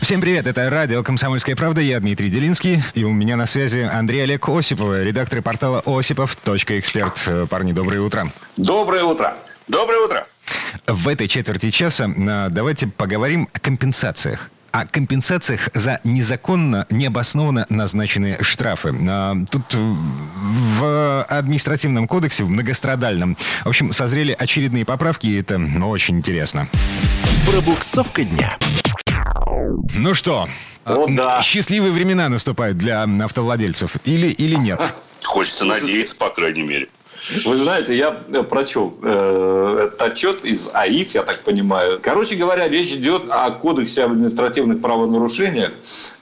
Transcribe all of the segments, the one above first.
Всем привет, это радио «Комсомольская правда», я Дмитрий Делинский, и у меня на связи Андрей Олег Осипов, редактор портала осипов.эксперт. Парни, доброе утро. Доброе утро. Доброе утро. В этой четверти часа давайте поговорим о компенсациях о компенсациях за незаконно, необоснованно назначенные штрафы. А, тут в административном кодексе, в многострадальном, в общем, созрели очередные поправки, и это очень интересно. Пробуксовка дня. Ну что, О, да. счастливые времена наступают для автовладельцев или, или нет? Хочется надеяться, по крайней мере. Вы знаете, я прочел э, этот отчет из АИФ, я так понимаю. Короче говоря, речь идет о кодексе об административных правонарушениях,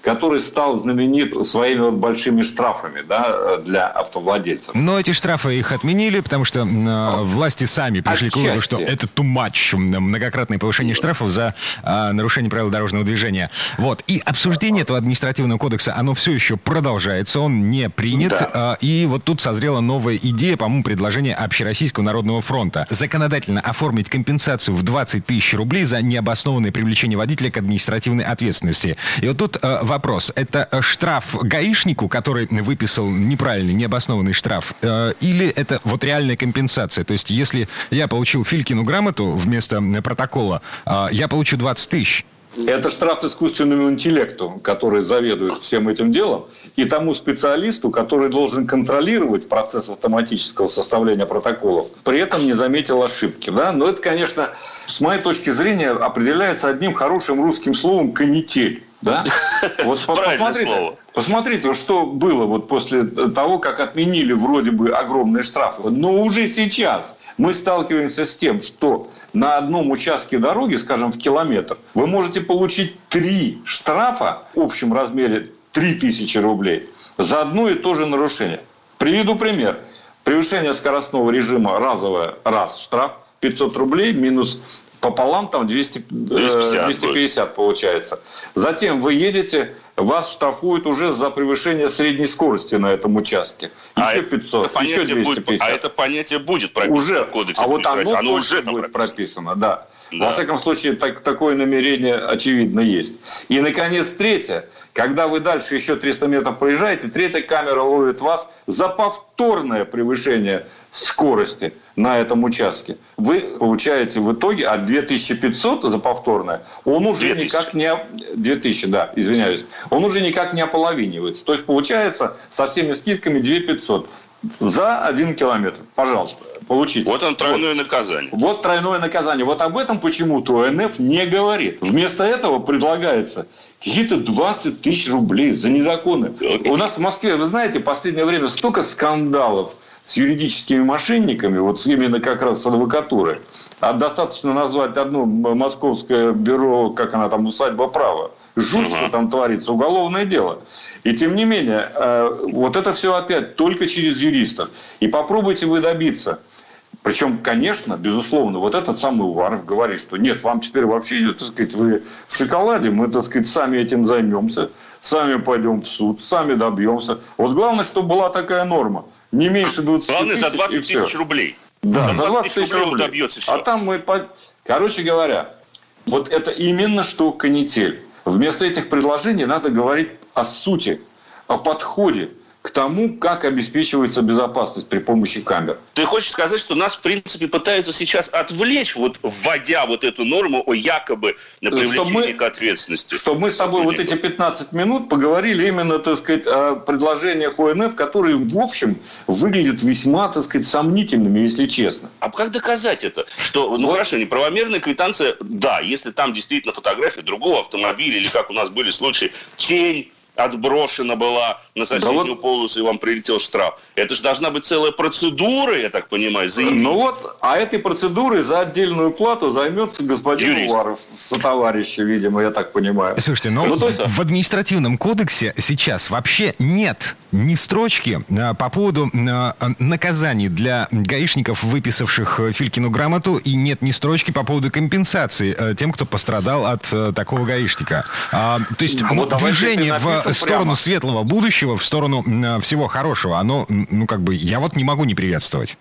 который стал знаменит своими вот большими штрафами да, для автовладельцев. Но эти штрафы их отменили, потому что э, власти сами пришли к выводу, что Отчасти. это too much, многократное повышение штрафов за э, нарушение правил дорожного движения. Вот. И обсуждение этого административного кодекса, оно все еще продолжается, он не принят. Да. Э, и вот тут созрела новая идея, по-моему, предложение Общероссийского народного фронта. Законодательно оформить компенсацию в 20 тысяч рублей за необоснованное привлечение водителя к административной ответственности. И вот тут э, вопрос. Это э, штраф гаишнику, который выписал неправильный, необоснованный штраф, э, или это вот реальная компенсация? То есть если я получил Филькину грамоту вместо э, протокола, э, я получу 20 тысяч. Это штраф искусственному интеллекту, который заведует всем этим делом, и тому специалисту, который должен контролировать процесс автоматического составления протоколов, при этом не заметил ошибки. Да? Но это, конечно, с моей точки зрения, определяется одним хорошим русским словом «канитель». Да? Вот Правильное посмотрите, слово. Посмотрите, что было вот после того, как отменили вроде бы огромные штрафы. Но уже сейчас мы сталкиваемся с тем, что на одном участке дороги, скажем, в километр, вы можете получить три штрафа в общем размере 3000 рублей за одно и то же нарушение. Приведу пример. Превышение скоростного режима разовое, раз штраф, 500 рублей минус пополам там 200, э, 250 будет. 250 получается. Затем вы едете, вас штрафуют уже за превышение средней скорости на этом участке. А Еще это 500, еще понятие будет- 250. а это понятие будет прописано уже, в кодексе. а вот оно, оно уже там будет прописано. прописано, да. Да. Во всяком случае, так- такое намерение очевидно есть. И, наконец, третье. Когда вы дальше еще 300 метров проезжаете, третья камера ловит вас за повторное превышение скорости на этом участке. Вы получаете в итоге от 2500 за повторное, он уже 2000. никак не... оп- 2000, да, извиняюсь. Он уже никак не ополовинивается. То есть, получается, со всеми скидками 2500 за один километр. Пожалуйста, получите. Вот он тройное наказание. Вот тройное наказание. Вот об этом почему-то ОНФ не говорит. Вместо этого предлагается какие-то 20 тысяч рублей за незаконны. У нас в Москве, вы знаете, в последнее время столько скандалов с юридическими мошенниками, вот именно как раз с адвокатурой. А достаточно назвать одно московское бюро, как она там, усадьба права. Жуть, что там творится, уголовное дело. И тем не менее, э, вот это все опять только через юристов. И попробуйте вы добиться причем, конечно, безусловно, вот этот самый Уваров говорит, что нет, вам теперь вообще, так сказать, вы в шоколаде, мы, так сказать, сами этим займемся, сами пойдем в суд, сами добьемся. Вот главное, чтобы была такая норма. Не меньше 20 Главное, за тысяч, и 20 всё. тысяч рублей. Да, за за 20 тысяч он рублей. добьется А всё. там мы... по- Короче говоря, вот это именно что канитель. Вместо этих предложений надо говорить о сути, о подходе к тому, как обеспечивается безопасность при помощи камер. Ты хочешь сказать, что нас, в принципе, пытаются сейчас отвлечь, вот вводя вот эту норму о якобы на привлечении к ответственности? Чтобы мы с тобой вот эти 15 минут поговорили именно, так сказать, о предложениях ОНФ, которые, в общем, выглядят весьма, так сказать, сомнительными, если честно. А как доказать это? Что, ну Вот. хорошо, неправомерная квитанция, да, если там действительно фотография другого автомобиля, или как у нас были случаи, тень, отброшена была на соседнюю да вот... полосу, и вам прилетел штраф. Это же должна быть целая процедура, я так понимаю, заявить. Ну вот, а этой процедурой за отдельную плату займется господин Юрист. Уваров со товарища, видимо, я так понимаю. Слушайте, ну, есть... в административном кодексе сейчас вообще нет ни строчки а, по поводу а, наказаний для гаишников, выписавших э, Филькину грамоту, и нет ни строчки по поводу компенсации э, тем, кто пострадал от э, такого гаишника. А, то есть ну, ну, движение в сторону прямо. светлого будущего, в сторону всего хорошего, оно, ну как бы, я вот не могу не приветствовать.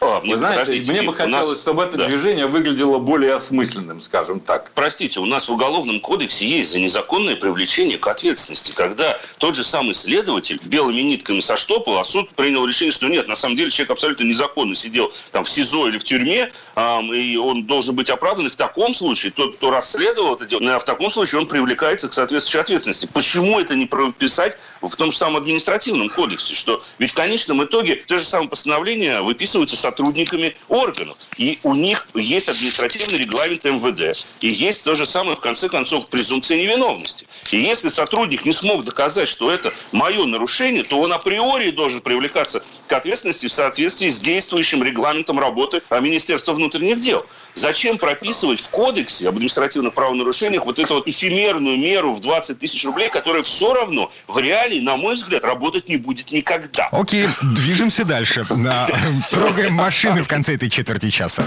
О, Вы знаете, мне бы хотелось, нас... чтобы это да. движение выглядело более осмысленным, скажем так. Простите, у нас в Уголовном кодексе есть за незаконное привлечение к ответственности, когда тот же самый следователь белыми нитками соштопал, а суд принял решение, что нет, на самом деле человек абсолютно незаконно сидел там в СИЗО или в тюрьме, эм, и он должен быть оправдан. И в таком случае тот, кто расследовал это дело, в таком случае он привлекается к соответствующей ответственности. Почему это не прописать в том же самом административном кодексе, что ведь в конечном итоге то же самое постановление выписывается сотрудниками органов. И у них есть административный регламент МВД. И есть то же самое, в конце концов, презумпция невиновности. И если сотрудник не смог доказать, что это мое нарушение, то он априори должен привлекаться к ответственности в соответствии с действующим регламентом работы Министерства внутренних дел. Зачем прописывать в кодексе об административных правонарушениях вот эту вот эфемерную меру в 20 тысяч рублей, которая все равно в реалии, на мой взгляд, работать не будет никогда. Окей, движемся дальше. Трогаем машины в конце этой четверти часа.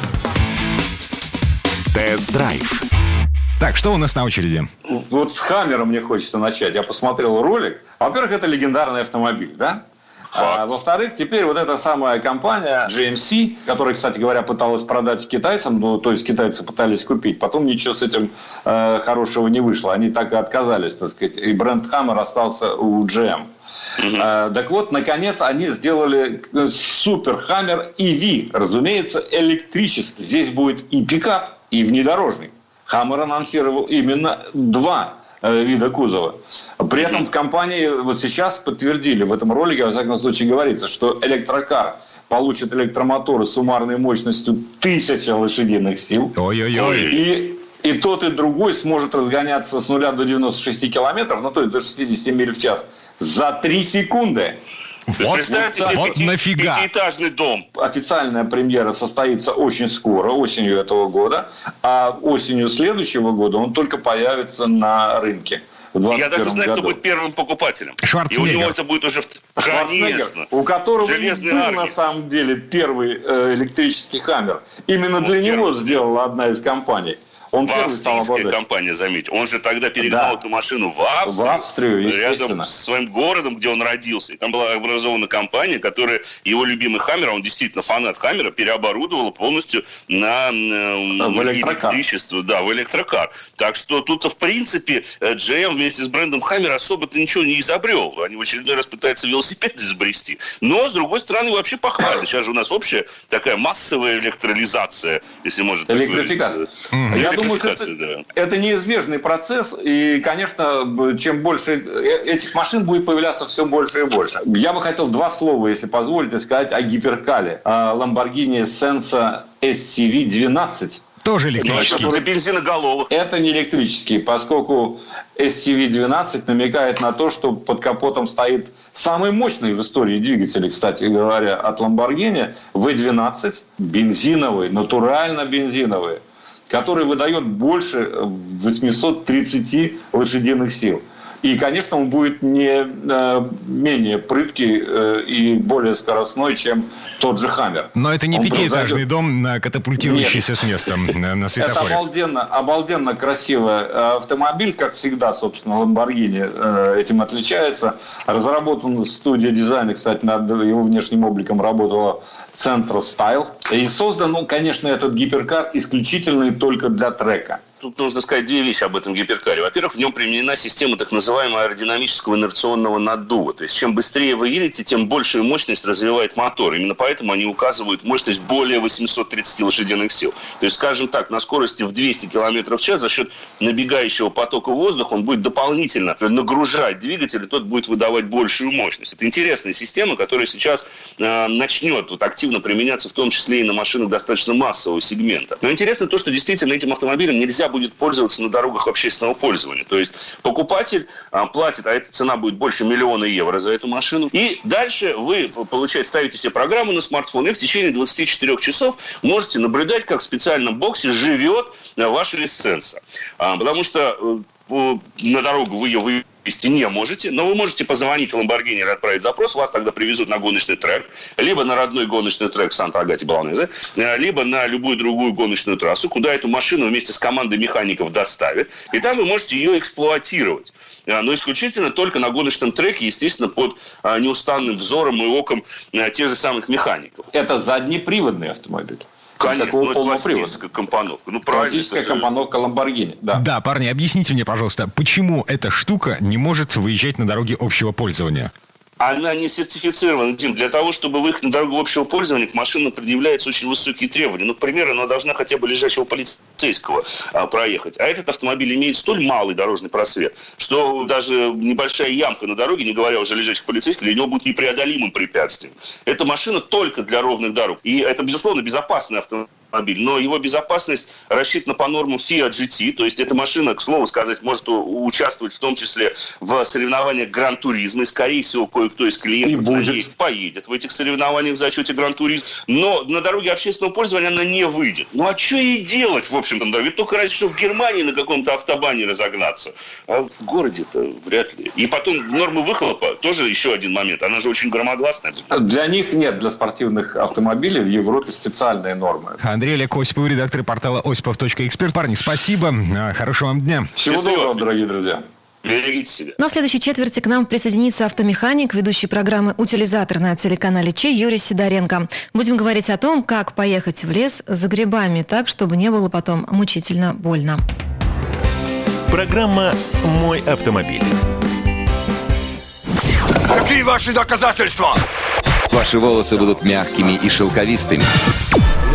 Тест-драйв. Так, что у нас на очереди? Вот с Хаммером мне хочется начать. Я посмотрел ролик. Во-первых, это легендарный автомобиль, да? А, во-вторых, теперь вот эта самая компания GMC, которая, кстати говоря, пыталась продать китайцам, ну, то есть китайцы пытались купить, потом ничего с этим э, хорошего не вышло. Они так и отказались, так сказать. И бренд Hammer остался у GM. Угу. А, так вот, наконец, они сделали э, супер Hammer EV, разумеется, электрический. Здесь будет и пикап, и внедорожник. Хаммер анонсировал именно два Э, вида кузова. При этом в компании вот сейчас подтвердили, в этом ролике, во всяком случае, говорится, что электрокар получит электромоторы с суммарной мощностью 1000 лошадиных сил. Ой-ой-ой. И и тот, и другой сможет разгоняться с 0 до 96 километров, ну то есть до 60 миль в час, за 3 секунды. Вот, Представьте себе вот пяти, нафига. пятиэтажный дом. Официальная премьера состоится очень скоро, осенью этого года, а осенью следующего года он только появится на рынке. Я даже знаю, году. кто будет первым покупателем. Шварценеггер. И у него это будет уже... Конечно. У которого был на самом деле первый э, электрический хаммер. Именно вот для него сделала одна из компаний. Он в австрийская компания, заметь. Он же тогда перегнал да. эту машину в Австрию, в Австрию рядом с своим городом, где он родился. И там была образована компания, которая его любимый Хаммер, а он действительно фанат Хаммера, переоборудовала полностью на, на в электричество, да, в электрокар. Так что тут, в принципе, GM вместе с брендом Хаммер особо-то ничего не изобрел. Они в очередной раз пытаются велосипед изобрести. Но, с другой стороны, вообще похвально. Сейчас же у нас общая такая массовая электролизация, если можно так говорить. Я думаю, что это, да. это неизбежный процесс, и, конечно, чем больше э, этих машин будет появляться все больше и больше. Я бы хотел два слова, если позволите, сказать о гиперкале. Lamborghini Sensa SCV-12 тоже электрический. Это бензиноголовых. Это не электрический, поскольку SCV-12 намекает на то, что под капотом стоит самый мощный в истории двигатель, кстати говоря, от Lamborghini V12, бензиновый, натурально бензиновый который выдает больше 830 лошадиных сил. И, конечно, он будет не э, менее прыткий э, и более скоростной, чем тот же «Хаммер». Но это не он пятиэтажный дом, катапультирующийся Нет. с места на светофоре. Это обалденно, обалденно красивый э, автомобиль, как всегда, собственно, «Ламборгини» этим отличается. Разработан студия дизайна, кстати, над его внешним обликом работала «Центр Style. И создан, ну, конечно, этот гиперкар исключительно только для трека тут нужно сказать две вещи об этом гиперкаре. Во-первых, в нем применена система так называемого аэродинамического инерционного наддува. То есть, чем быстрее вы едете, тем большую мощность развивает мотор. Именно поэтому они указывают мощность более 830 лошадиных сил. То есть, скажем так, на скорости в 200 км в час за счет набегающего потока воздуха он будет дополнительно нагружать двигатель, и тот будет выдавать большую мощность. Это интересная система, которая сейчас э, начнет вот, активно применяться, в том числе и на машинах достаточно массового сегмента. Но интересно то, что действительно этим автомобилем нельзя будет пользоваться на дорогах общественного пользования. То есть покупатель а, платит, а эта цена будет больше миллиона евро за эту машину. И дальше вы, получаете, ставите себе программу на смартфон и в течение 24 часов можете наблюдать, как в специальном боксе живет ваша лисенция. А, потому что э, на дорогу вы ее вести не можете, но вы можете позвонить в Lamborghini и отправить запрос, вас тогда привезут на гоночный трек, либо на родной гоночный трек Санта-Агати Баланезе, э, либо на любую другую гоночную трассу, куда эту машину вместе с командой механиков доставят, и там вы можете ее эксплуатировать. Э, но исключительно только на гоночном треке, естественно, под э, неустанным взором и оком тех же самых механиков. Это заднеприводный автомобиль. Конечно, ну, это классическая компоновка. Ну, правильно. Классическая компоновка Lamborghini, да. Да, парни, объясните мне, пожалуйста, почему эта штука не может выезжать на дороге общего пользования? Она не сертифицирована, Дим. Для того, чтобы выехать на дорогу общего пользования, к машине предъявляются очень высокие требования. Ну, к примеру, она должна хотя бы лежачего полицейского а, проехать. А этот автомобиль имеет столь малый дорожный просвет, что даже небольшая ямка на дороге, не говоря уже о лежачих полицейских, для него будет непреодолимым препятствием. Эта машина только для ровных дорог. И это, безусловно, безопасный автомобиль автомобиль, но его безопасность рассчитана по нормам Fiat GT, то есть эта машина, к слову сказать, может участвовать в том числе в соревнованиях Гран-туризма, и, скорее всего, кое-кто из клиентов будет. поедет в этих соревнованиях в зачете Гран-туризм, но на дороге общественного пользования она не выйдет. Ну а что ей делать, в общем-то, да? Ведь только разве что в Германии на каком-то автобане разогнаться, а в городе-то вряд ли. И потом нормы выхлопа, тоже еще один момент, она же очень громогласная. Для них нет, для спортивных автомобилей в Европе специальные нормы. Андрей Олег Осипов, редактор портала осипов.эксперт. Парни, спасибо. А, хорошего вам дня. Всего доброго, дорогие друзья. Берегите себя. Ну а в следующей четверти к нам присоединится автомеханик, ведущий программы «Утилизатор» на телеканале Че Юрий Сидоренко. Будем говорить о том, как поехать в лес за грибами так, чтобы не было потом мучительно больно. Программа «Мой автомобиль». Какие ваши доказательства? Ваши волосы будут мягкими и шелковистыми.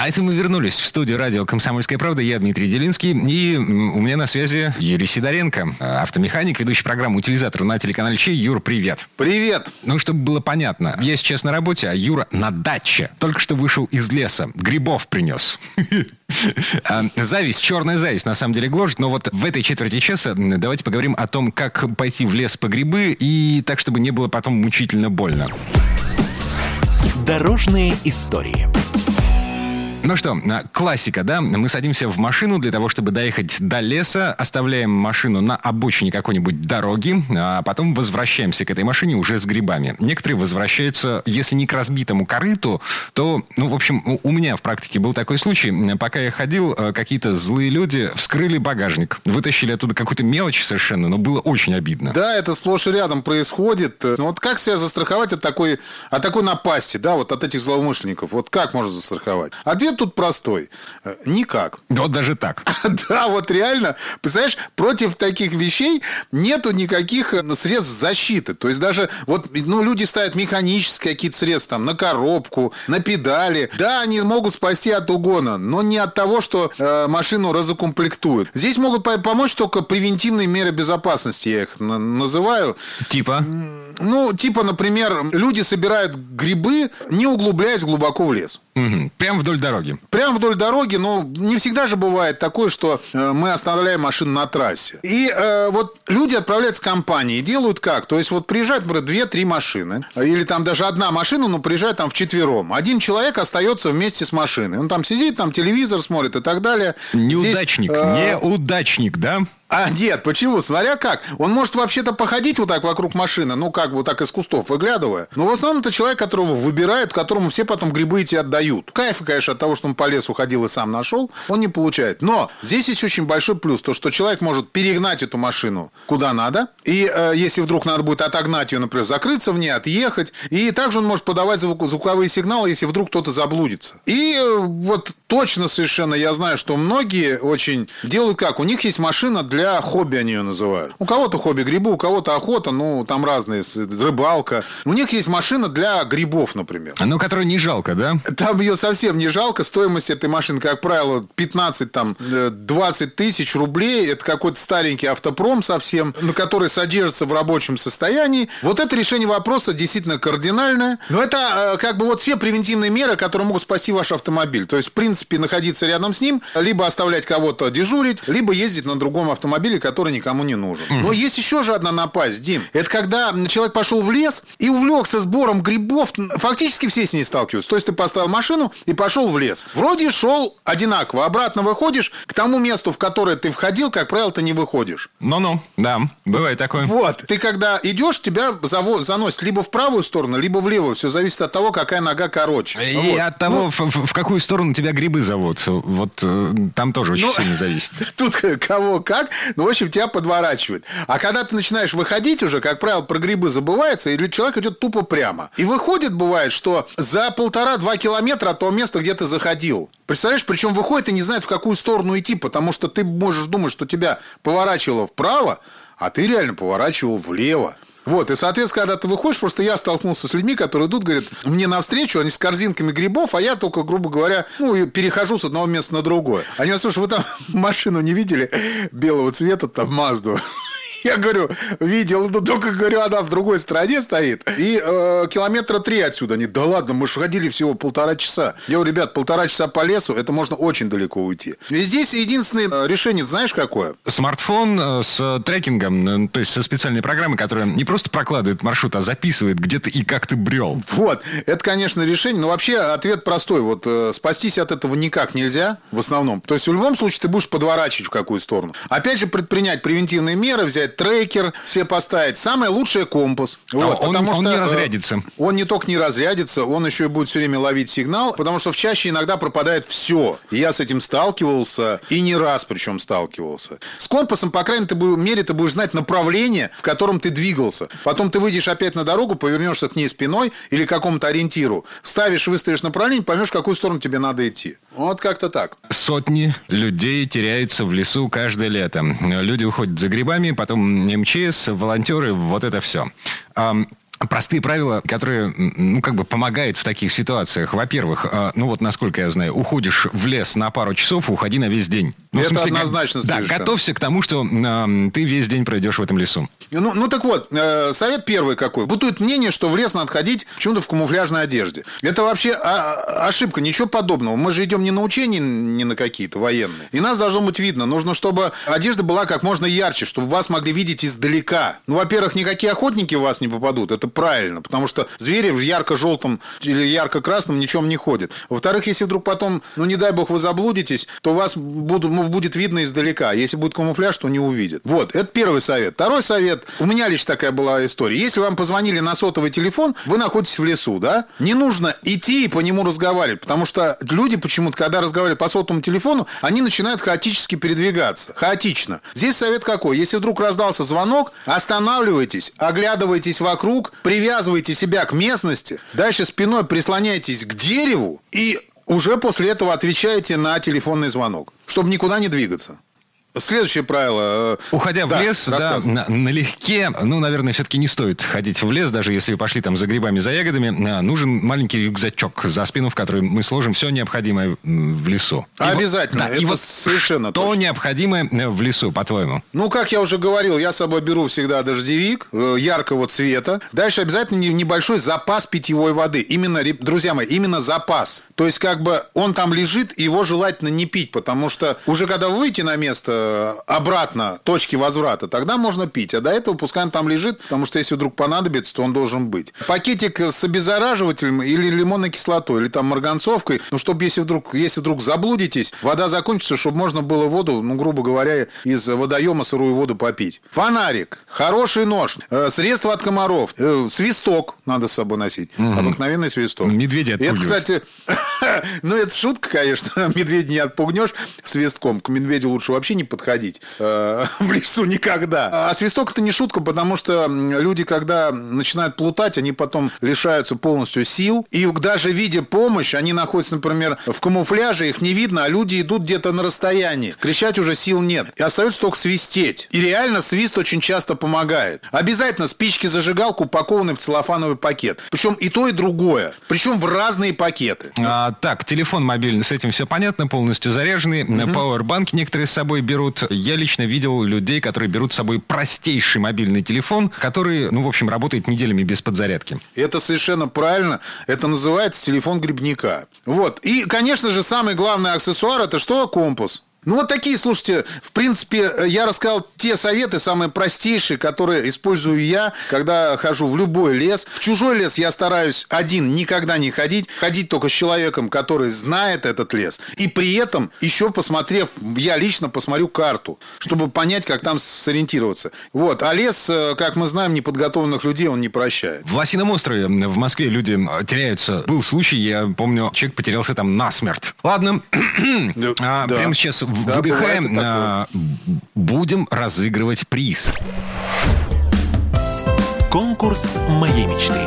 А это мы вернулись в студию радио «Комсомольская правда». Я Дмитрий Делинский. И у меня на связи Юрий Сидоренко, автомеханик, ведущий программу «Утилизатор» на телеканале Чей. Юр, привет. Привет. Ну, чтобы было понятно, я сейчас на работе, а Юра на даче. Только что вышел из леса. Грибов принес. А, зависть, черная зависть, на самом деле гложет. Но вот в этой четверти часа давайте поговорим о том, как пойти в лес по грибы и так, чтобы не было потом мучительно больно. Дорожные истории. Ну что, а, классика, да? Мы садимся в машину для того, чтобы доехать до леса, оставляем машину на обочине какой-нибудь дороги, а потом возвращаемся к этой машине уже с грибами. Некоторые возвращаются, если не к разбитому корыту, то, ну, в общем, у меня в практике был такой случай. Пока я ходил, а, какие-то злые люди вскрыли багажник, вытащили оттуда какую-то мелочь совершенно, но было очень обидно. Да, это сплошь и рядом происходит. Ну, вот как себя застраховать от такой, от такой напасти, да, вот от этих злоумышленников? Вот как можно застраховать? Ответ Ответ тут простой. Э, никак. Вот даже так. Да, вот реально. Представляешь, против таких вещей нету никаких э, средств защиты. То есть даже вот, ну, люди ставят механические какие-то средства там на коробку, на педали. Да, они могут спасти от угона, но не от того, что э, машину разукомплектуют. Здесь могут помочь только превентивные меры безопасности, я их называю. Типа? Ну, типа, например, люди собирают грибы, не углубляясь глубоко в лес. Угу. Прям вдоль дороги. Прям вдоль дороги, но не всегда же бывает такое, что э, мы оставляем машину на трассе. И э, вот люди отправляются в компании, делают как? То есть вот приезжают, например, две-три машины, или там даже одна машина, но приезжает там в четвером. Один человек остается вместе с машиной. Он там сидит, там телевизор смотрит и так далее. Неудачник, Здесь, э... неудачник, да? А нет, почему? Смотря как. Он может вообще-то походить вот так вокруг машины, ну как вот так из кустов выглядывая. Но в основном это человек, которого выбирают, которому все потом грибы эти отдают. Кайфа, конечно, от того, что он по лесу ходил и сам нашел, он не получает. Но здесь есть очень большой плюс, то что человек может перегнать эту машину куда надо. И э, если вдруг надо будет отогнать ее, например, закрыться в ней, отъехать. И также он может подавать звук, звуковые сигналы, если вдруг кто-то заблудится. И э, вот точно совершенно я знаю, что многие очень делают как? У них есть машина для хобби, они ее называют. У кого-то хобби грибы, у кого-то охота, ну, там разные, рыбалка. У них есть машина для грибов, например. Ну, которую не жалко, да? Там ее совсем не жалко. Стоимость этой машины, как правило, 15, там, 20 тысяч рублей. Это какой-то старенький автопром совсем, на который содержится в рабочем состоянии. Вот это решение вопроса действительно кардинальное. Но это как бы вот все превентивные меры, которые могут спасти ваш автомобиль. То есть, в принципе, находиться рядом с ним, либо оставлять кого-то дежурить, либо ездить на другом автомобиле, который никому не нужен. Но есть еще же одна напасть, Дим. Это когда человек пошел в лес и увлекся сбором грибов. Фактически все с ней сталкиваются. То есть ты поставил машину и пошел в лес. Вроде шел одинаково. Обратно выходишь к тому месту, в которое ты входил, как правило, ты не выходишь. Ну-ну, да, бывает такое. Вот. Ты когда идешь, тебя заво- заносит либо в правую сторону, либо в левую. Все зависит от того, какая нога короче. И Вот. от того, Ну, в, в- в какую сторону тебя грибы зовут. Вот э, там тоже очень Ну, сильно зависит. Тут кого как, ну, в общем, тебя подворачивает. А когда ты начинаешь выходить уже, как правило, про грибы забывается, и человек идет тупо прямо. И выходит, бывает, что за полтора-два километра от того места, где ты заходил. Представляешь, причем выходит и не знает, в какую сторону идти, потому что ты можешь думать, что тебя поворачивало вправо, а ты реально поворачивал влево. Вот, и, соответственно, когда ты выходишь, просто я столкнулся с людьми, которые идут, говорят, мне навстречу, они с корзинками грибов, а я только, грубо говоря, ну, перехожу с одного места на другое. Они говорят, слушай, вы там машину не видели белого цвета, там, Мазду? Я говорю, видел, но только, говорю, она в другой стороне стоит. И э, километра три отсюда. Они, да ладно, мы же ходили всего полтора часа. Я говорю, ребят, полтора часа по лесу, это можно очень далеко уйти. И здесь единственное э, решение, знаешь, какое? Смартфон э, с трекингом, э, то есть со специальной программой, которая не просто прокладывает маршрут, а записывает, где ты и как ты брел. Вот, это, конечно, решение, но вообще ответ простой. Вот э, спастись от этого никак нельзя, в основном. То есть, в любом случае, ты будешь подворачивать в какую сторону. Опять же, предпринять превентивные меры, взять трекер, себе поставить. Самое лучшее компас. Вот, А он- потому он что, не э, разрядится. Он не только не разрядится, он еще и будет все время ловить сигнал, потому что в чаще иногда пропадает все. И я с этим сталкивался, и не раз причем сталкивался. С компасом, по крайней мере, ты будешь знать направление, в котором ты двигался. Потом ты выйдешь опять на дорогу, повернешься к ней спиной или к какому-то ориентиру, ставишь, выставишь направление, поймешь, в какую сторону тебе надо идти. Вот как-то так. Сотни людей теряются в лесу каждое лето. Люди уходят за грибами, потом МЧС, волонтеры, вот это все. Простые правила, которые, ну, как бы помогают в таких ситуациях. Во-первых, а, ну вот, насколько я знаю, уходишь в лес на пару часов, уходи на весь день. Ну, Это смысле, однозначно Да, совершенно. готовься к тому, что ам, ты весь день пройдешь в этом лесу. Ну, ну так вот, э, совет первый какой. Бытует мнение, что в лес надо ходить почему-то в камуфляжной одежде. Это вообще а- ошибка, ничего подобного. Мы же идем не на учения, не на какие-то военные. И нас должно быть видно. Нужно, чтобы одежда была как можно ярче, чтобы вас могли видеть издалека. Ну, во-первых, никакие охотники в вас не попадут. Это правильно, потому что звери в ярко-желтом или ярко-красном ничем не ходят. Во-вторых, если вдруг потом, ну, не дай бог, вы заблудитесь, то вас буду- будет видно издалека. Если будет камуфляж, то не увидят. Вот, это первый совет. Второй совет. У меня лишь такая была история. Если вам позвонили на сотовый телефон, вы находитесь в лесу, да? Не нужно идти и по нему разговаривать, потому что люди почему-то, когда разговаривают по сотовому телефону, они начинают хаотически передвигаться. Хаотично. Здесь совет какой? Если вдруг раздался звонок, останавливайтесь, оглядывайтесь вокруг, привязывайте себя к местности, дальше спиной прислоняйтесь к дереву и уже после этого отвечаете на телефонный звонок, чтобы никуда не двигаться. Следующее правило. э, Уходя да, в лес, да, на- налегке, ну, наверное, все-таки не стоит ходить в лес, даже если вы пошли там за грибами, за ягодами, а, нужен маленький рюкзачок за спину, в который мы сложим все необходимое в лесу. И вот- Обязательно. да, и Это вот совершенно что точно. необходимое э, в лесу, по-твоему? Ну, как я уже говорил, я с собой беру всегда дождевик э, яркого цвета. Дальше обязательно не- небольшой запас питьевой воды. Именно, друзья мои, именно запас. То есть, как бы он там лежит, и его желательно не пить, потому что уже когда вы выйдете на место э, обратно точки возврата, тогда можно пить. А до этого пускай он там лежит, потому что если вдруг понадобится, то он должен быть. Пакетик с обеззараживателем или лимонной кислотой, или там марганцовкой, ну, чтобы если вдруг, если вдруг заблудитесь, вода закончится, чтобы можно было воду, ну, грубо говоря, из водоема сырую воду попить. Фонарик, хороший нож, э, средства от комаров, э, свисток надо с собой носить. Угу. Обыкновенный свисток. Медведя Это, кстати, ну, это шутка, конечно. Медведя не отпугнешь свистком. К медведю лучше вообще не подходить э, в лесу никогда. А свисток это не шутка, потому что люди, когда начинают плутать, они потом лишаются полностью сил. И даже видя помощь, они находятся, например, в камуфляже, их не видно, а люди идут где-то на расстоянии. Кричать уже сил нет. И остается только свистеть. И реально свист очень часто помогает. Обязательно спички зажигалку упакованы в целлофановый пакет. Причем и то, и другое. Причем в разные пакеты. А, так, телефон мобильный, с этим все понятно, полностью заряженный. Угу. Пауэрбанки некоторые с собой берут. Я лично видел людей, которые берут с собой простейший мобильный телефон, который, ну, в общем, работает неделями без подзарядки. Это совершенно правильно. Это называется телефон грибника. Вот. И, конечно же, самый главный аксессуар это что? Компас. Ну, вот такие, слушайте, в принципе, я рассказал те советы, самые простейшие, которые использую я, когда хожу в любой лес. В чужой лес я стараюсь один никогда не ходить, ходить только с человеком, который знает этот лес. И при этом, еще посмотрев, я лично посмотрю карту, чтобы понять, как там сориентироваться. Вот. А лес, э, как мы знаем, неподготовленных людей он не прощает. В Лосином острове в Москве люди теряются. Был случай, я помню, человек потерялся там насмерть. Ладно, а, да. прямо сейчас да, выдыхаем. А, будем разыгрывать приз. Конкурс моей мечты.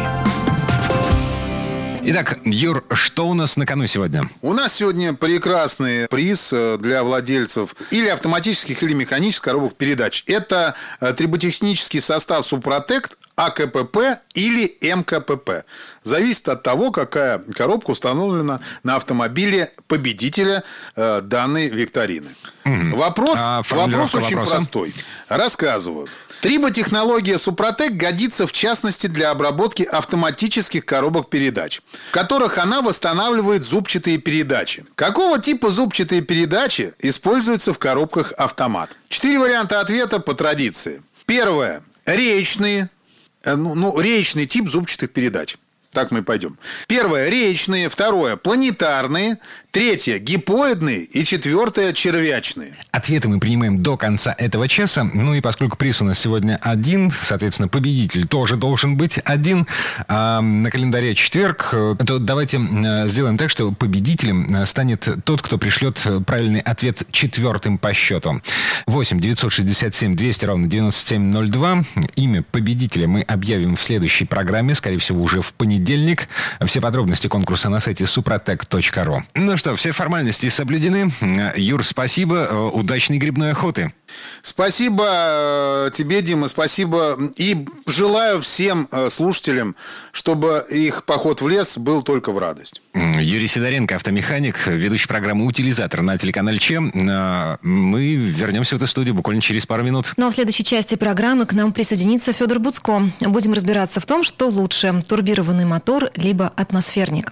Итак, Юр, что у нас на кону сегодня? У нас сегодня прекрасный приз э, для владельцев или автоматических, или механических коробок передач. Это э, триботехнический состав Супротект АКПП или МКПП. Зависит от того, какая коробка установлена на автомобиле победителя э, данной викторины. Угу. Вопрос, а вопрос очень вопроса? простой. Рассказываю. Триботехнология Супротек годится в частности для обработки автоматических коробок передач, в которых она восстанавливает зубчатые передачи. Какого типа зубчатые передачи используются в коробках автомат? Четыре варианта ответа по традиции. Первое. Речные, ну, ну, речный тип зубчатых передач. Так мы пойдем. Первое – речные. Второе – планетарные. Третье – гипоидные. И четвертое – червячные. Ответы мы принимаем до конца этого часа. Ну и поскольку приз у нас сегодня один, соответственно, победитель тоже должен быть один. А на календаре четверг, э, то давайте э, сделаем так, что победителем э, станет тот, кто пришлет правильный ответ четвертым по счету. 8 967 200 ровно 9702. Имя победителя мы объявим в следующей программе, скорее всего, уже в понедельник. Все подробности конкурса на сайте suprotec.ru. Ну что, все формальности соблюдены. Юр, спасибо. Э, удачной грибной охоты. Спасибо э, тебе, Дима, спасибо. И желаю всем э, слушателям, чтобы их поход в лес был только в радость. Юрий Сидоренко, автомеханик, ведущий программы «Утилизатор» на телеканале ЧЕМ. Мы вернемся в эту студию буквально через пару минут. Ну а в следующей части программы к нам присоединится Федор Буцко. Будем разбираться в том, что лучше – турбированный мотор либо атмосферник.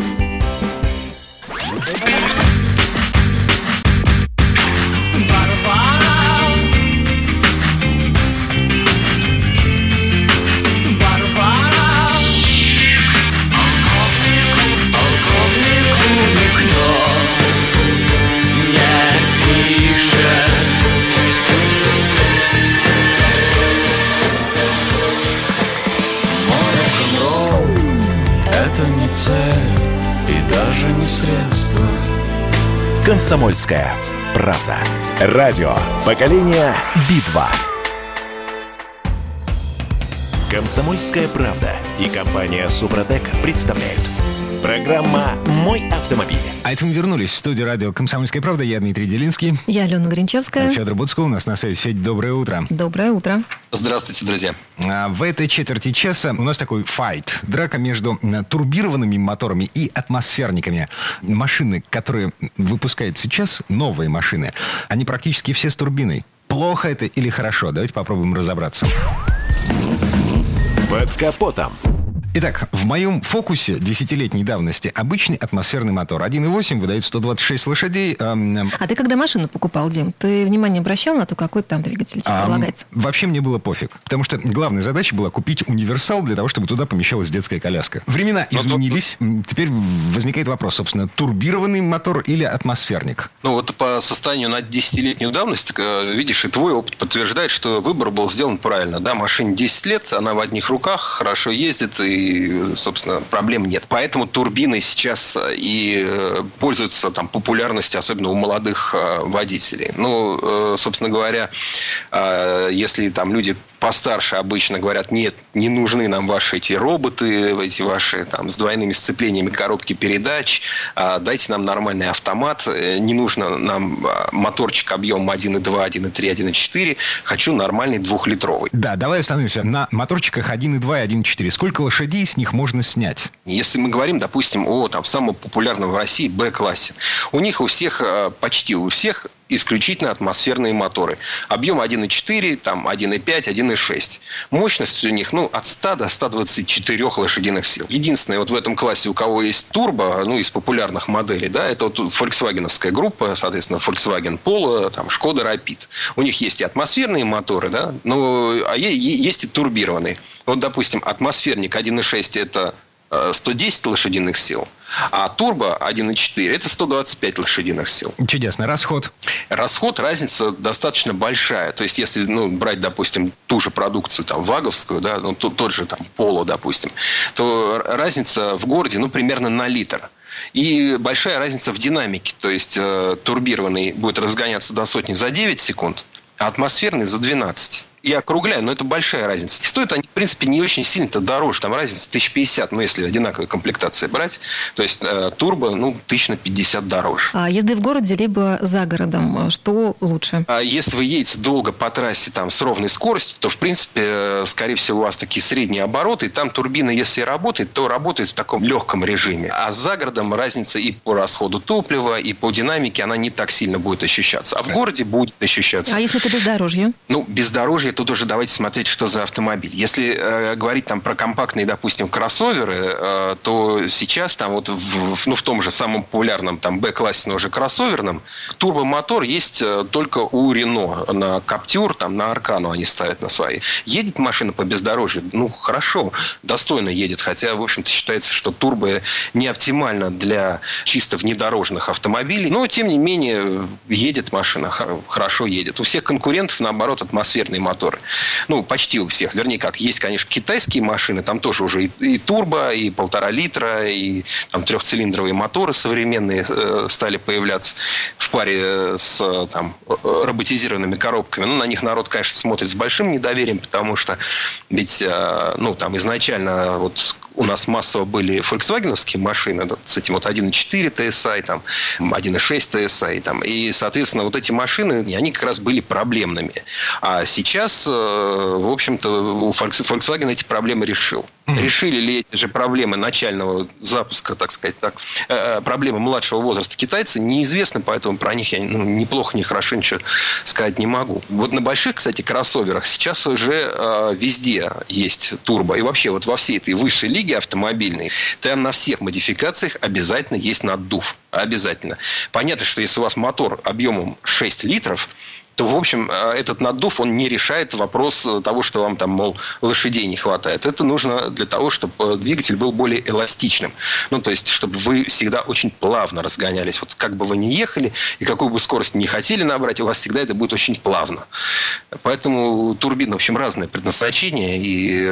«Комсомольская правда». Радио «Поколение Битва». «Комсомольская правда» и компания «Супротек» представляют – Программа «Мой автомобиль». А это мы вернулись в студию радио «Комсомольская правда». Я Дмитрий Делинский. Я Алена Гринчевская. Федор Буцко у нас на связи. Федь, доброе утро. Доброе утро. Здравствуйте, друзья. А в этой четверти часа у нас такой файт. Драка между турбированными моторами и атмосферниками. Машины, которые выпускают сейчас, новые машины, они практически все с турбиной. Плохо это или хорошо? Давайте попробуем разобраться. Под капотом. Итак, в моем фокусе десятилетней давности обычный атмосферный мотор. 1.8 выдает 126 лошадей. эм, А ты когда машину покупал, Дим, ты внимание обращал на то, какой там двигатель тебе а, предлагается? Вообще мне было пофиг. Потому что главная задача была купить универсал для того, чтобы туда помещалась детская коляска. Времена изменились. М, Теперь возникает вопрос, собственно, турбированный мотор или атмосферник? Ну вот по состоянию на десятилетнюю давность, э, видишь, и твой опыт подтверждает, что выбор был сделан правильно. Да, машине 10 лет, она в одних руках, хорошо ездит, и, собственно, проблем нет. Поэтому турбины сейчас э, и э, пользуются там популярностью, особенно у молодых э, водителей. Ну, собственно говоря, если там люди постарше обычно говорят, нет, не нужны нам ваши эти роботы, эти ваши там с двойными сцеплениями коробки передач, а, дайте нам нормальный автомат, э, не нужно нам а, моторчик объемом 1.2, 1.3, 1.4, хочу нормальный двухлитровый. Да, давай остановимся на моторчиках 1.2 и 1.4. Сколько лошадей с них можно снять? Если мы говорим, допустим, о там, самом популярном в России Б-классе, у них у всех, э, почти у всех исключительно атмосферные моторы. Объем 1,4, там 1,5, 1,6. Мощность у них ну, от 100 до 124 лошадиных сил. Единственное, вот в этом классе, у кого есть турбо, ну, из популярных моделей, да, это вот Volkswagenовская группа, соответственно, Volkswagen Polo, там, Skoda Rapid. У них есть и атмосферные моторы, да, но, а есть и турбированные. Вот, допустим, атмосферник 1,6 это 110 лошадиных сил, а турбо 1.4 это 125 лошадиных сил. Чудесно. Расход? Расход, разница достаточно большая. То есть, если ну, брать, допустим, ту же продукцию, там, ваговскую, да, ну, тот, тот же там, поло, допустим, то разница в городе, ну, примерно на литр. И большая разница в динамике. То есть, э, турбированный будет разгоняться до сотни за 9 секунд, а атмосферный за 12. Я округляю, но это большая разница. И стоят они, в принципе, не очень сильно-то дороже. Там разница 1050, ну, если одинаковые комплектации брать. То есть, э, турбо, ну, 1050 дороже. А езды в городе либо за городом, что лучше? А если вы едете долго по трассе там, с ровной скоростью, то, в принципе, э, скорее всего, у вас такие средние обороты. И там турбина, если работает, то работает в таком легком режиме. А за городом разница и по расходу топлива, и по динамике, она не так сильно будет ощущаться. А в городе будет ощущаться. А если это бездорожье? Ну, бездорожье, тут уже давайте смотреть, что за автомобиль. Если э, говорить там про компактные, допустим, кроссоверы, э, то сейчас там вот в, в- ну, в том же самом популярном там Б-классе, но уже кроссоверном, турбомотор есть э, только у Рено. На Каптюр, там на Аркану они ставят на свои. Едет машина по бездорожью? Ну, хорошо, достойно едет. Хотя, в общем-то, считается, что турбо не оптимально для чисто внедорожных автомобилей. Но, тем не менее, едет машина, хор- хорошо едет. У всех конкурентов, наоборот, атмосферные моторы. Ну, почти у всех. Вернее, как, есть, конечно, китайские машины, там тоже уже и, и турбо, и полтора литра, и там трехцилиндровые моторы современные э, стали появляться в паре э, с э, там, э, роботизированными коробками. Ну, на них народ, конечно, смотрит с большим недоверием, потому что ведь, э, ну, там изначально вот у нас массово были фольксвагеновские машины с этим вот 1.4 TSI, там, 1.6 TSI. Там, и, соответственно, вот эти машины, они как раз были проблемными. А сейчас, э, в общем-то, у Volks- Volkswagen эти проблемы решил. Решили ли эти же проблемы начального запуска, так сказать, так, э, проблемы младшего возраста китайцы, неизвестно, поэтому про них я ну, неплохо, не хорошо ничего сказать не могу. Вот на больших, кстати, кроссоверах сейчас уже э, везде есть турбо. И вообще вот во всей этой высшей лиге автомобильной, там на всех модификациях обязательно есть наддув. Обязательно. Понятно, что если у вас мотор объемом 6 литров, то, в общем, э, этот наддув, он не решает вопрос э, того, что вам там, мол, лошадей не хватает. Это нужно для того, чтобы э, двигатель был более эластичным. Ну, то есть, чтобы вы всегда очень плавно разгонялись. Вот как бы вы ни ехали, и какую бы скорость не хотели набрать, у вас всегда это будет очень плавно. Поэтому турбина, в общем, разное предназначение и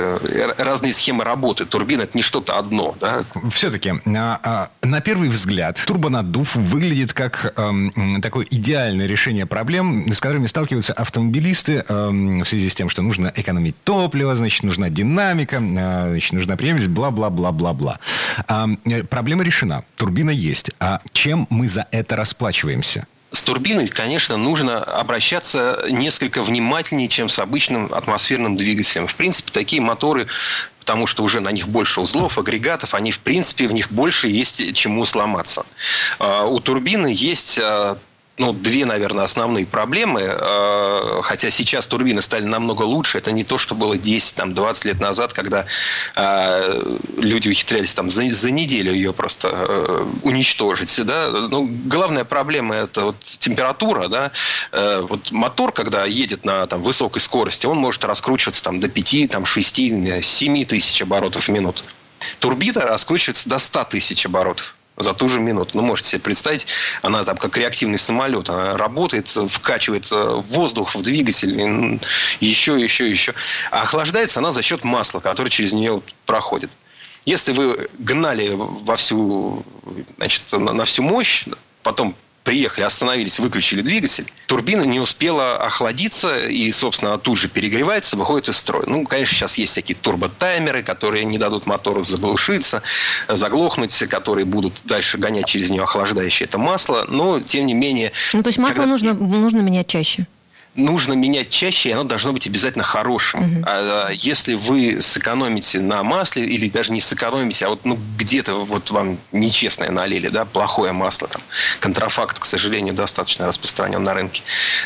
разные схемы работы. Турбина – это не что-то одно. Да? Все-таки, на первый взгляд, турбонаддув выглядит как эм, такое идеальное решение проблем, с которыми сталкиваются автомобилисты эм, в связи с тем, что нужно экономить топливо, значит, нужна динамика, э, значит, нужна преемственность, бла-бла-бла-бла-бла. Э, проблема решена. Турбина есть. А чем мы за это расплачиваемся? С турбиной, конечно, нужно обращаться несколько внимательнее, чем с обычным атмосферным двигателем. В принципе, такие моторы потому что уже на них больше узлов, агрегатов, они, в принципе, в них больше есть чему сломаться. А, У турбины есть а, ну, две, наверное, основные проблемы. Э, хотя сейчас турбины стали намного лучше. Это не то, что было 10-20 лет назад, когда э, люди ухитрялись там за, за неделю ее просто э, уничтожить. Да? Ну, главная проблема – это вот температура. Да? Вот мотор, когда едет на там, высокой скорости, он может раскручиваться там, до 5, там, 6, 7 тысяч оборотов в минуту. Турбина раскручивается до 100 тысяч оборотов за ту же минуту. Ну, можете себе представить, она там как реактивный самолет. Она работает, вкачивает э, воздух в двигатель, еще, еще, еще. А охлаждается она за счет масла, которое через нее проходит. Если вы гнали во всю, значит, на всю мощь, потом приехали, остановились, выключили двигатель, турбина не успела охладиться и, собственно, тут же перегревается, выходит из строя. Ну, конечно, сейчас есть всякие турботаймеры, которые не дадут мотору заглушиться, заглохнуть, которые будут дальше гонять через нее охлаждающее это масло, но, тем не менее... Ну, то есть масло когда... нужно, нужно менять чаще? Нужно менять чаще, и оно должно быть обязательно хорошим. Угу. А, если вы сэкономите на масле, или даже не сэкономите, а вот ну, где-то вот вам нечестное налили, да, плохое масло, там, контрафакт, к сожалению, достаточно распространен на рынке,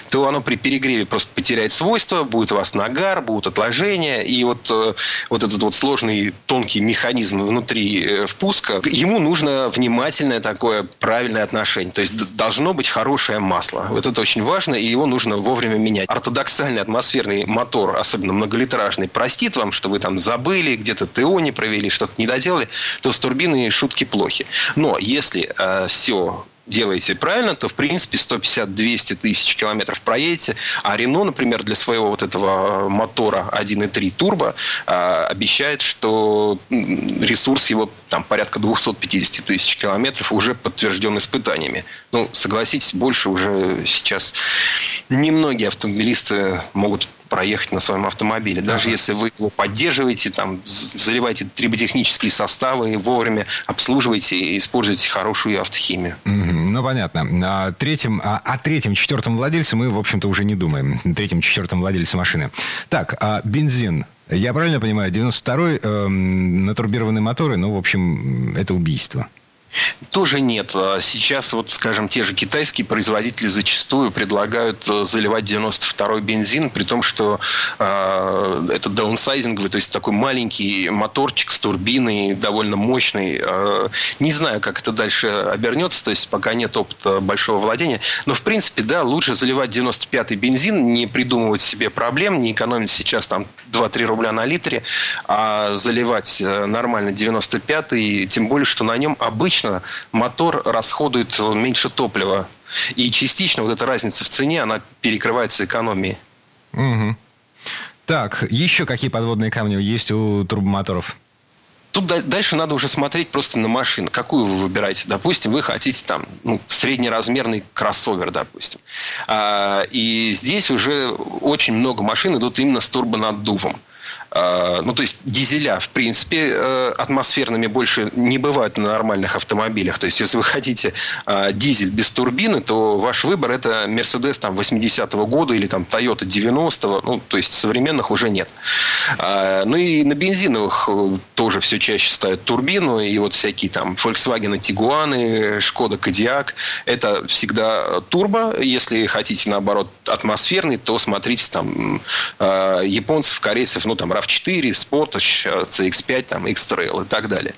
то оно при перегреве просто потеряет свойства, будет у вас нагар, будут отложения, и вот, э, вот этот вот сложный тонкий механизм внутри э, впуска, ему нужно внимательное такое правильное отношение. То есть должно быть хорошее масло. Вот это очень важно, и его нужно вовремя менять. Ортодоксальный атмосферный мотор, особенно многолитражный, простит вам, что вы там забыли, где-то ТО не провели, что-то не доделали, то с турбиной шутки плохи. Но если э, все делаете правильно, то, в принципе, 150-200 тысяч километров проедете. А Рено, например, для своего вот этого мотора 1.3 турбо э, обещает, что ресурс его там порядка 250 тысяч километров уже подтвержден испытаниями. Ну, согласитесь, больше уже сейчас немногие автомобилисты могут проехать на своем автомобиле. Даже если вы его поддерживаете, там, заливаете триботехнические составы, вовремя обслуживаете и используете хорошую автохимию. Ну, понятно. А третьем, а, о третьем, четвертом владельце мы, в общем-то, уже не думаем. Третьем, четвертом владельце машины. Так, а бензин. Я правильно понимаю, 92-й э, натурбированные моторы, ну, в общем, это убийство. Тоже нет. А сейчас, вот, скажем, те же китайские производители зачастую предлагают э, заливать 92-й бензин, при том, что э, это даунсайзинговый, то есть такой маленький моторчик с турбиной, довольно мощный. Э, не знаю, как это дальше обернется, то есть пока нет опыта большого владения. Но, в принципе, да, лучше заливать 95-й бензин, не придумывать себе проблем, не экономить сейчас там 2-3 рубля на литре, а заливать э, нормально 95-й, тем более, что на нем обычно частично мотор расходует меньше топлива. И частично вот эта разница в цене, она перекрывается экономией. Угу. Так, еще какие подводные камни есть у турбомоторов? Тут дальше надо уже смотреть просто на машину. Какую вы выбираете? Допустим, вы хотите там ну, среднеразмерный кроссовер, допустим. А, и здесь уже очень много машин идут именно с турбонаддувом. А, ну, то есть дизеля, в принципе, э, атмосферными больше не бывают на нормальных автомобилях. То есть, если вы хотите а, дизель без турбины, то ваш выбор это Mercedes там 80-го года или там Toyota 90-го. Ну, то есть, современных уже нет. Ну, и на бензиновых э, тоже все чаще ставят турбину. И вот всякие там Volkswagen Tiguan, Skoda Kodiaq. Это всегда турбо. Если хотите, наоборот, атмосферный, то смотрите там японцев, корейцев, ну, там, RAV4, Sportage, CX-5, там, X-Trail и так далее.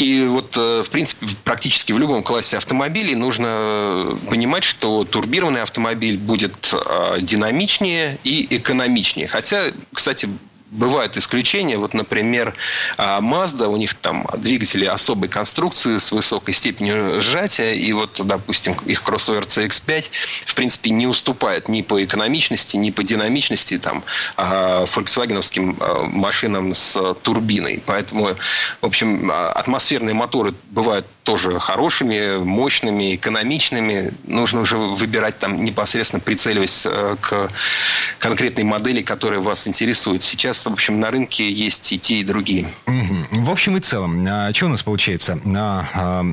И вот, э, в принципе, практически в любом классе автомобилей нужно э, понимать, что турбированный автомобиль будет э, динамичнее и экономичнее. Хотя, кстати, Бывают исключения. Вот, например, а, Mazda, у них там двигатели особой конструкции с высокой степенью сжатия. И вот, допустим, их кроссовер CX-5, в принципе, не уступает ни по экономичности, ни по динамичности там, а, фольксвагеновским а, машинам с турбиной. Поэтому, в общем, атмосферные моторы бывают тоже хорошими, мощными, экономичными. Нужно уже выбирать там непосредственно прицеливаясь э, к конкретной модели, которая вас интересует. Сейчас в общем, на рынке есть и те, и другие. В общем и целом, а, что у нас получается? А, а,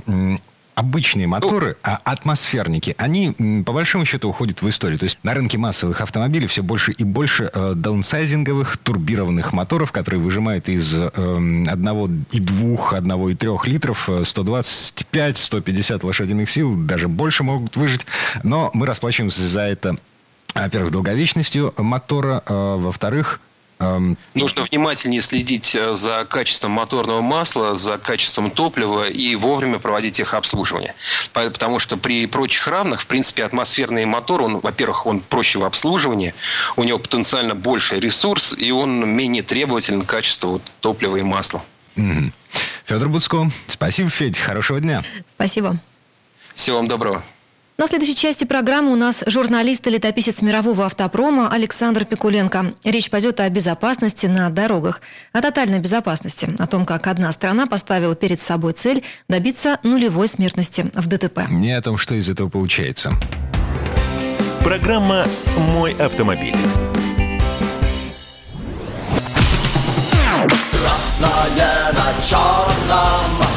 обычные моторы, а атмосферники, они по большому счету уходят в историю. То есть на рынке массовых автомобилей все больше и больше э, даунсайзинговых турбированных моторов, которые выжимают из э, 1,2, 1,3 литров 125-150 э, лошадиных сил, даже больше могут выжить. Но мы расплачиваемся за это во-первых, долговечностью мотора, э, во-вторых, Нужно внимательнее следить э, за качеством моторного масла, за качеством топлива и вовремя проводить их обслуживание. Потому что при прочих равных, в принципе, атмосферный мотор, он, во-первых, он проще в обслуживании, у него потенциально больший ресурс, и он менее требователен к качеству топлива и масла. Федор Буцко, спасибо, Федь, хорошего дня. Спасибо. Всего вам доброго. Но в следующей части программы у нас журналист и летописец мирового автопрома Александр Пикуленко. Речь пойдет о безопасности на дорогах, о тотальной безопасности, о том, как одна страна поставила перед собой цель добиться нулевой смертности в ДТП. Не о том, что из этого получается. Программа «Мой автомобиль». Красное на черном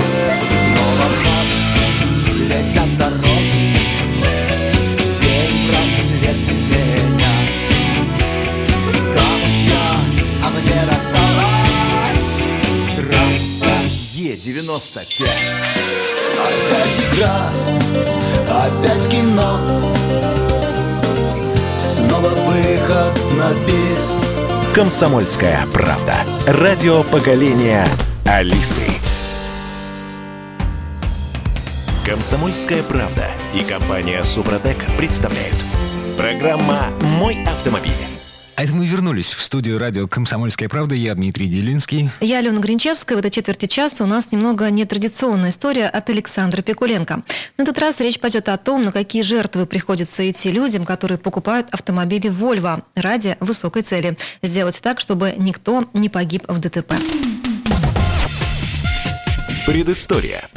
Е-95 Опять игра, опять кино Снова выход на бис Комсомольская правда. Радио поколения Алисы. Комсомольская правда и компания Супротек представляют. Программа «Мой автомобиль». А это мы вернулись в студию радио «Комсомольская правда». Я Дмитрий Делинский. Я Алена Гринчевская. В этой четверти часа у нас немного нетрадиционная история от Александра Пикуленко. На этот раз речь пойдет о том, на какие жертвы приходится идти людям, которые покупают автомобили Volvo ради высокой цели. Сделать так, чтобы никто не погиб в ДТП. Предыстория.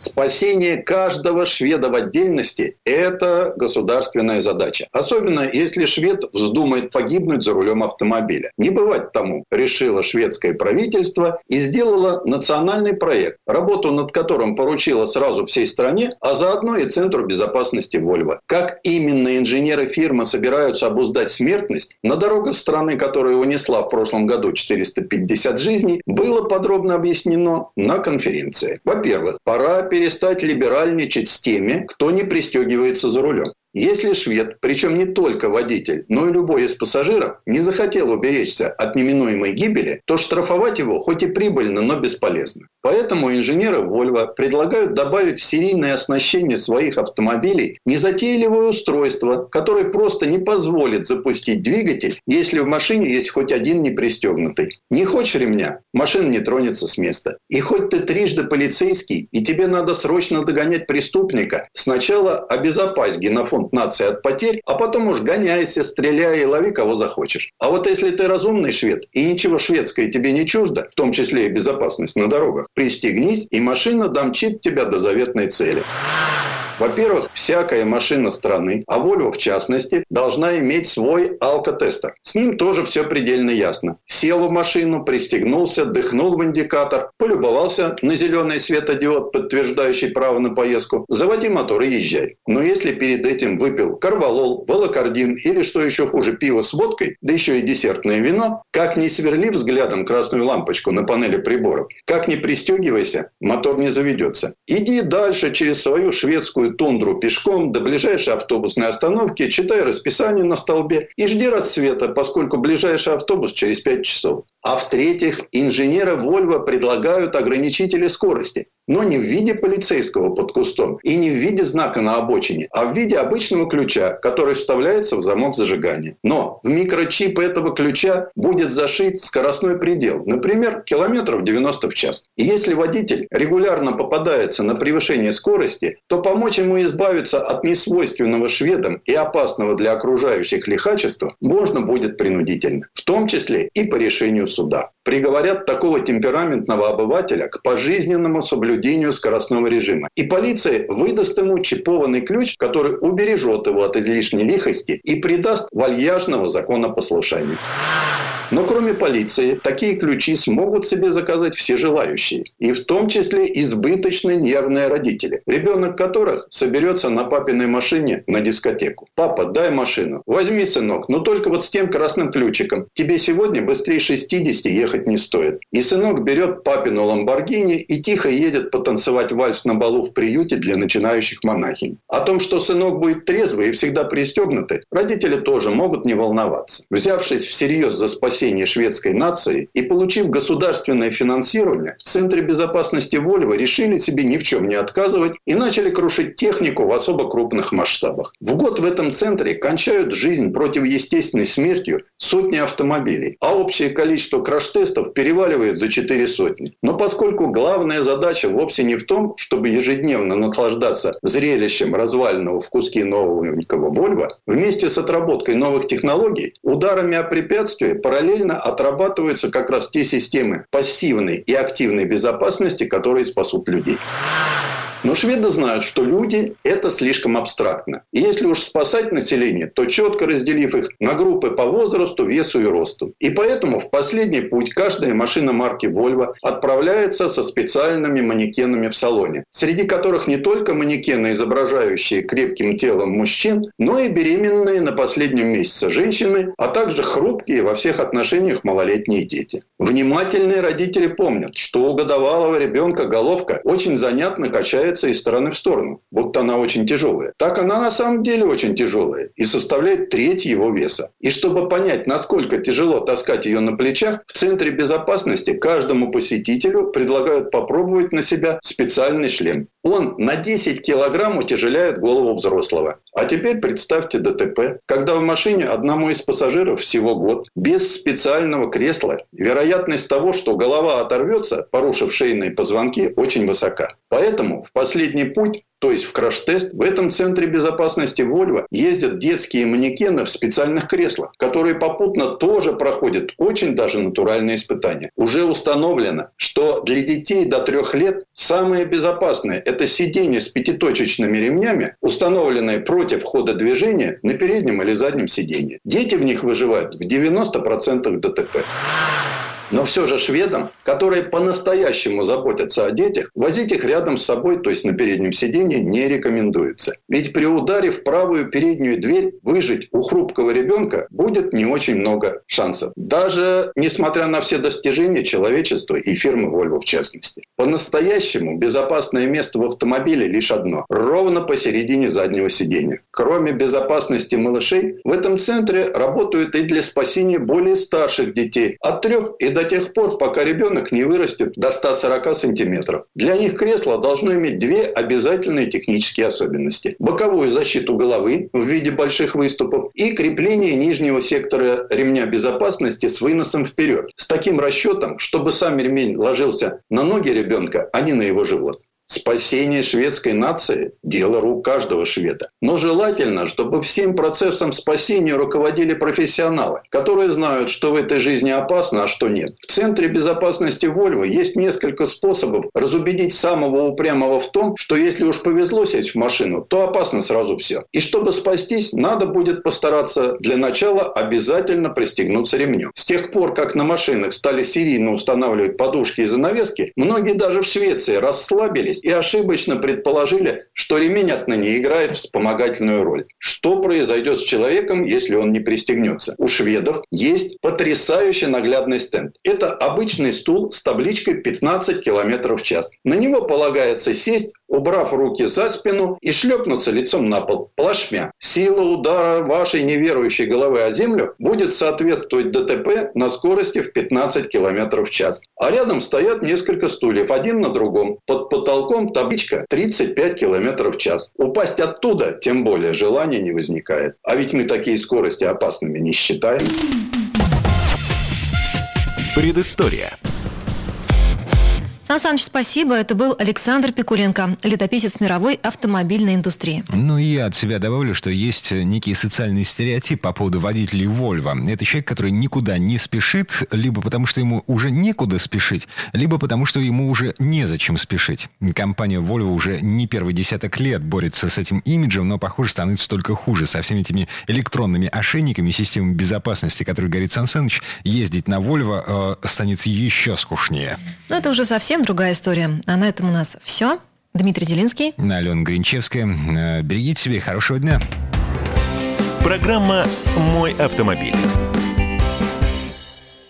Спасение каждого шведа в отдельности – это государственная задача. Особенно, если швед вздумает погибнуть за рулем автомобиля. Не бывать тому, решило шведское правительство и сделало национальный проект, работу над которым поручило сразу всей стране, а заодно и Центру безопасности Вольво. Как именно инженеры фирмы собираются обуздать смертность, на дорогах страны, которая унесла в прошлом году 450 жизней, было подробно объяснено на конференции. Во-первых, пора перестать либеральничать с теми, кто не пристегивается за рулем. Если швед, причем не только водитель, но и любой из пассажиров, не захотел уберечься от неминуемой гибели, то штрафовать его хоть и прибыльно, но бесполезно. Поэтому инженеры Volvo предлагают добавить в серийное оснащение своих автомобилей незатейливое устройство, которое просто не позволит запустить двигатель, если в машине есть хоть один не пристегнутый. Не хочешь ремня? Машина не тронется с места. И хоть ты трижды полицейский, и тебе надо срочно догонять преступника, сначала обезопась генофон фонд нации от потерь, а потом уж гоняйся, стреляй и лови кого захочешь. А вот если ты разумный швед и ничего шведское тебе не чуждо, в том числе и безопасность на дорогах, пристегнись, и машина домчит тебя до заветной цели. Во-первых, всякая машина страны, а Volvo в частности, должна иметь свой алкотестер. С ним тоже все предельно ясно. Сел в машину, пристегнулся, дыхнул в индикатор, полюбовался на зеленый светодиод, подтверждающий право на поездку, заводи мотор и езжай. Но если перед этим выпил карвалол, волокордин или, что еще хуже, пиво с водкой, да еще и десертное вино, как не сверли взглядом красную лампочку на панели приборов, как не пристегивайся, мотор не заведется. Иди дальше через свою шведскую тундру пешком до ближайшей автобусной остановки, читай расписание на столбе и жди рассвета, поскольку ближайший автобус через 5 часов. А в-третьих, инженеры Volvo предлагают ограничители скорости но не в виде полицейского под кустом и не в виде знака на обочине, а в виде обычного ключа, который вставляется в замок зажигания. Но в микрочип этого ключа будет зашит скоростной предел, например, километров 90 в час. И если водитель регулярно попадается на превышение скорости, то помочь ему избавиться от несвойственного шведам и опасного для окружающих лихачества можно будет принудительно, в том числе и по решению суда. Приговорят такого темпераментного обывателя к пожизненному соблюдению скоростного режима. И полиция выдаст ему чипованный ключ, который убережет его от излишней лихости и придаст вальяжного законопослушания. Но кроме полиции, такие ключи смогут себе заказать все желающие. И в том числе избыточно нервные родители, ребенок которых соберется на папиной машине на дискотеку. Папа, дай машину. Возьми, сынок, но только вот с тем красным ключиком. Тебе сегодня быстрее 60 ехать не стоит. И сынок берет папину ламборгини и тихо едет потанцевать вальс на балу в приюте для начинающих монахинь. О том, что сынок будет трезвый и всегда пристегнутый, родители тоже могут не волноваться. Взявшись всерьез за спасение спасения шведской нации и получив государственное финансирование, в Центре безопасности Вольво решили себе ни в чем не отказывать и начали крушить технику в особо крупных масштабах. В год в этом центре кончают жизнь противоестественной смертью сотни автомобилей, а общее количество краш-тестов переваливает за четыре сотни. Но поскольку главная задача вовсе не в том, чтобы ежедневно наслаждаться зрелищем разваленного в куски новенького Вольва, вместе с отработкой новых технологий, ударами о препятствия параллельно параллельно отрабатываются как раз те системы пассивной и активной безопасности, которые спасут людей. Но шведы знают, что люди – это слишком абстрактно. И если уж спасать население, то четко разделив их на группы по возрасту, весу и росту. И поэтому в последний путь каждая машина марки Volvo отправляется со специальными манекенами в салоне, среди которых не только манекены, изображающие крепким телом мужчин, но и беременные на последнем месяце женщины, а также хрупкие во всех отношениях малолетние дети. Внимательные родители помнят, что у годовалого ребенка головка очень занятно качает качается из стороны в сторону, будто она очень тяжелая. Так она на самом деле очень тяжелая и составляет треть его веса. И чтобы понять, насколько тяжело таскать ее на плечах, в Центре безопасности каждому посетителю предлагают попробовать на себя специальный шлем. Он на 10 килограмм утяжеляет голову взрослого. А теперь представьте ДТП, когда в машине одному из пассажиров всего год, без специального кресла, вероятность того, что голова оторвется, порушив шейные позвонки, очень высока. Поэтому в последний путь то есть в краш-тест, в этом центре безопасности Volvo ездят детские манекены в специальных креслах, которые попутно тоже проходят очень даже натуральные испытания. Уже установлено, что для детей до трех лет самое безопасное – это сиденье с пятиточечными ремнями, установленные против хода движения на переднем или заднем сиденье. Дети в них выживают в 90% ДТП. Но все же шведам, которые по-настоящему заботятся о детях, возить их рядом с собой, то есть на переднем сиденье, не рекомендуется. Ведь при ударе в правую переднюю дверь выжить у хрупкого ребенка будет не очень много шансов. Даже несмотря на все достижения человечества и фирмы Volvo в частности. По-настоящему безопасное место в автомобиле лишь одно. Ровно посередине заднего сиденья. Кроме безопасности малышей, в этом центре работают и для спасения более старших детей от 3 и до до тех пор, пока ребенок не вырастет до 140 сантиметров. Для них кресло должно иметь две обязательные технические особенности. Боковую защиту головы в виде больших выступов и крепление нижнего сектора ремня безопасности с выносом вперед. С таким расчетом, чтобы сам ремень ложился на ноги ребенка, а не на его живот. Спасение шведской нации – дело рук каждого шведа. Но желательно, чтобы всем процессом спасения руководили профессионалы, которые знают, что в этой жизни опасно, а что нет. В Центре безопасности Вольво есть несколько способов разубедить самого упрямого в том, что если уж повезло сесть в машину, то опасно сразу все. И чтобы спастись, надо будет постараться для начала обязательно пристегнуться ремнем. С тех пор, как на машинах стали серийно устанавливать подушки и занавески, многие даже в Швеции расслабились и ошибочно предположили, что ремень отныне играет вспомогательную роль. Что произойдет с человеком, если он не пристегнется? У шведов есть потрясающе наглядный стенд. Это обычный стул с табличкой 15 км в час. На него полагается сесть, убрав руки за спину и шлепнуться лицом на пол, плашмя. Сила удара вашей неверующей головы о землю будет соответствовать ДТП на скорости в 15 км в час. А рядом стоят несколько стульев, один на другом. Под потолком табличка 35 км в час. Упасть оттуда, тем более, желания не возникает. А ведь мы такие скорости опасными не считаем. Предыстория. Сан Саныч, спасибо. Это был Александр Пикуленко, летописец мировой автомобильной индустрии. Ну и я от себя добавлю, что есть некий социальный стереотип по поводу водителей Volvo. Это человек, который никуда не спешит, либо потому что ему уже некуда спешить, либо потому что ему уже незачем спешить. Компания Volvo уже не первый десяток лет борется с этим имиджем, но, похоже, становится только хуже. Со всеми этими электронными ошейниками, системами безопасности, которые говорит Сан Саныч, ездить на Volvo э, станет еще скучнее. Но это уже совсем другая история. А на этом у нас все. Дмитрий Делинский. Алена Гринчевская. Э, Берегите себя и хорошего дня. Программа «Мой автомобиль».